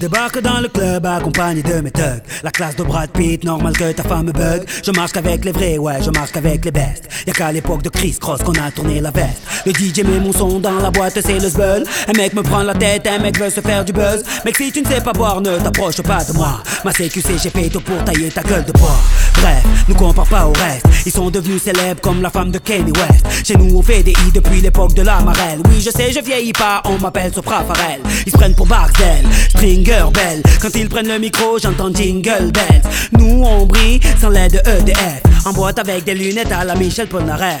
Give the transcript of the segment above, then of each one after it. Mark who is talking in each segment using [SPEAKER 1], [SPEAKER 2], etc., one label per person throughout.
[SPEAKER 1] Débarque dans le club accompagné de mes thugs. La classe de Brad Pitt, normal que ta femme bug. Je marche qu'avec les vrais, ouais, je marche qu'avec les bestes. Y'a qu'à l'époque de Chris Cross qu'on a tourné la veste. Le DJ met mon son dans la boîte, c'est le zbeul. Un mec me prend la tête, un mec veut se faire du buzz. Mec, si tu ne sais pas boire, ne t'approche pas de moi. Ma CQC, j'ai fait tout pour tailler ta gueule de bois. Bref, nous compare pas au reste. Ils sont devenus célèbres comme la femme de Kanye West. Chez nous, on fait des i depuis l'époque de la marelle. Oui, je sais, je vieillis pas, on m'appelle Sopra Farel. Ils se prennent pour Barcel, Stringer Bell. Quand ils prennent le micro, j'entends Jingle Bells. Nous, on brille sans l'aide de EDF. En boîte avec des lunettes à la Michel Polnareff.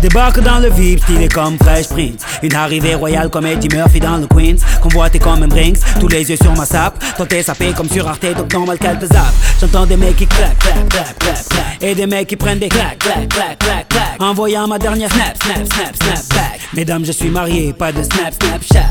[SPEAKER 1] Débarque dans le VIP, stylé comme Fresh Prince. Une arrivée royale comme Eddie Murphy dans le Queens. Convoité comme un Brinks, tous les yeux sur ma sape. T'es sapé comme sur Arte, donc normal qu'elle te zappe. J'entends des mecs qui claquent, claquent, claquent, claquent, claquent. Et des mecs qui prennent des claques, claques, claques, claques, claques. Envoyant ma dernière snap, snap, snap, snap back. Mesdames, je suis marié, pas de snap, snapchat.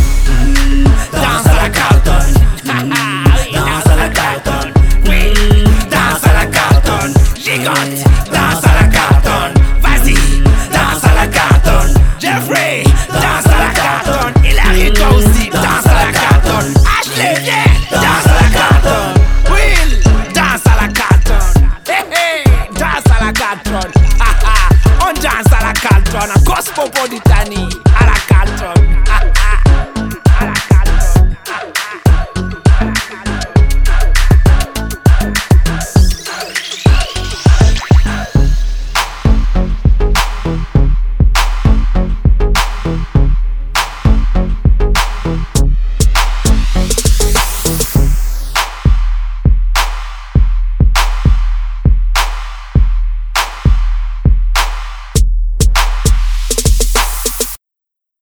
[SPEAKER 1] Danse à la cartonne.
[SPEAKER 2] Vas-y, danse à la cartonne. Jeffrey, danse à la cartonne. Hilary, toi aussi, danse à la cartonne. Ashley, danse à la cartonne. Will, danse à la cartonne. Hey, hey, danse à la cartonne. Ha, ha, on danse à la cartonne. À